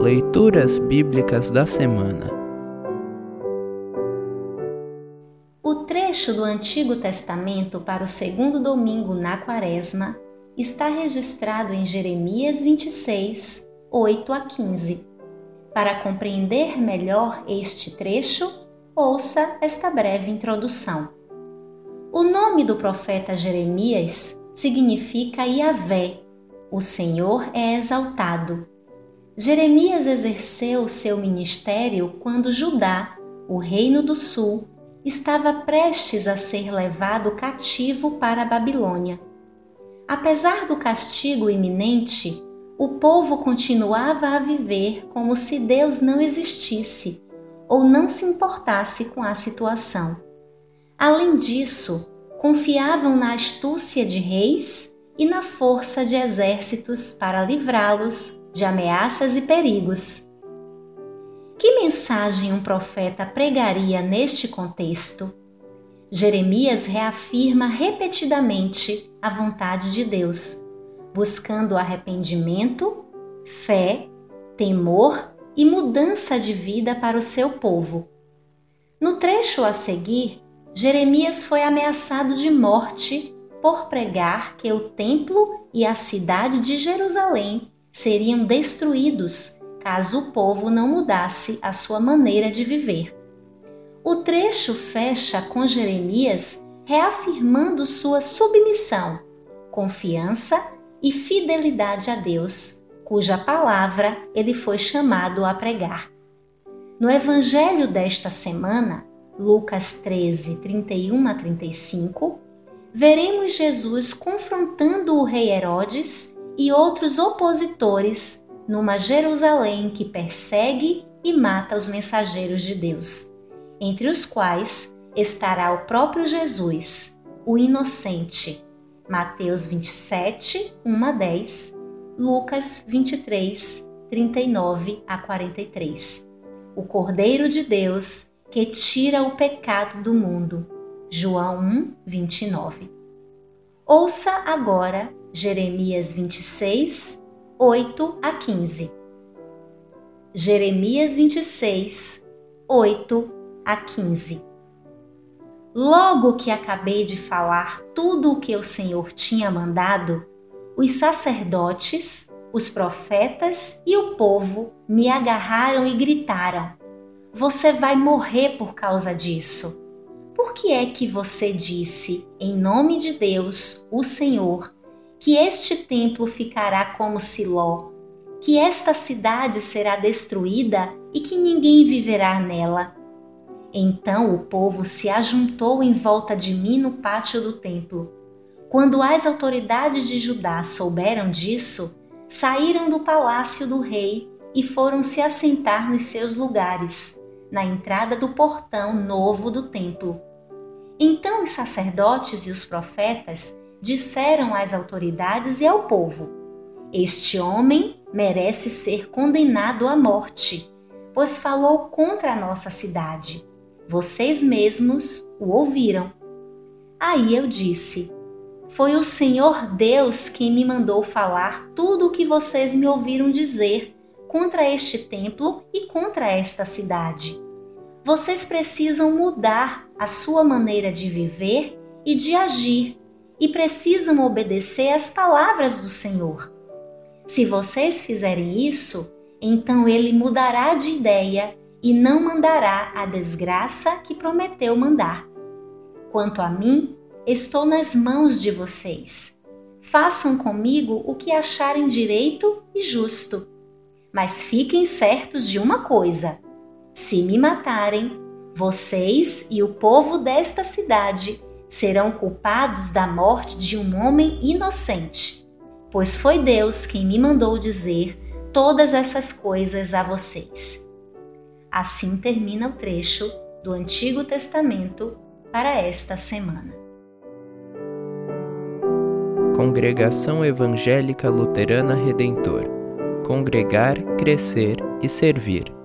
Leituras Bíblicas da Semana O trecho do Antigo Testamento para o segundo domingo na Quaresma está registrado em Jeremias 26, 8 a 15. Para compreender melhor este trecho, ouça esta breve introdução. O nome do profeta Jeremias significa Yahvé, o Senhor é exaltado. Jeremias exerceu seu ministério quando Judá, o reino do sul, estava prestes a ser levado cativo para a Babilônia. Apesar do castigo iminente, o povo continuava a viver como se Deus não existisse ou não se importasse com a situação. Além disso, confiavam na astúcia de reis e na força de exércitos para livrá-los de ameaças e perigos. Que mensagem um profeta pregaria neste contexto? Jeremias reafirma repetidamente a vontade de Deus, buscando arrependimento, fé, temor e mudança de vida para o seu povo. No trecho a seguir, Jeremias foi ameaçado de morte por pregar que o templo e a cidade de Jerusalém seriam destruídos caso o povo não mudasse a sua maneira de viver. O trecho fecha com Jeremias reafirmando sua submissão, confiança e fidelidade a Deus, cuja palavra ele foi chamado a pregar. No evangelho desta semana, Lucas 13, 31 a 35, veremos Jesus confrontando o rei Herodes e outros opositores numa Jerusalém que persegue e mata os mensageiros de Deus, entre os quais estará o próprio Jesus, o inocente. Mateus 27, 1 a 10, Lucas 23, 39 a 43. O Cordeiro de Deus que tira o pecado do mundo. João 1, 29. Ouça agora Jeremias 26, 8 a 15. Jeremias 26, 8 a 15. Logo que acabei de falar tudo o que o Senhor tinha mandado, os sacerdotes, os profetas e o povo me agarraram e gritaram: você vai morrer por causa disso. Por que é que você disse, em nome de Deus, o Senhor, que este templo ficará como Siló, que esta cidade será destruída e que ninguém viverá nela? Então o povo se ajuntou em volta de mim no pátio do templo. Quando as autoridades de Judá souberam disso, saíram do palácio do rei e foram se assentar nos seus lugares na entrada do portão novo do templo. Então os sacerdotes e os profetas disseram às autoridades e ao povo: Este homem merece ser condenado à morte, pois falou contra a nossa cidade. Vocês mesmos o ouviram. Aí eu disse: Foi o Senhor Deus quem me mandou falar tudo o que vocês me ouviram dizer contra este templo e contra esta cidade. Vocês precisam mudar a sua maneira de viver e de agir e precisam obedecer às palavras do Senhor. Se vocês fizerem isso, então ele mudará de ideia e não mandará a desgraça que prometeu mandar. Quanto a mim, estou nas mãos de vocês. Façam comigo o que acharem direito e justo mas fiquem certos de uma coisa: se me matarem, vocês e o povo desta cidade serão culpados da morte de um homem inocente, pois foi Deus quem me mandou dizer todas essas coisas a vocês. Assim termina o trecho do Antigo Testamento para esta semana. Congregação Evangélica Luterana Redentor Congregar, Crescer e Servir.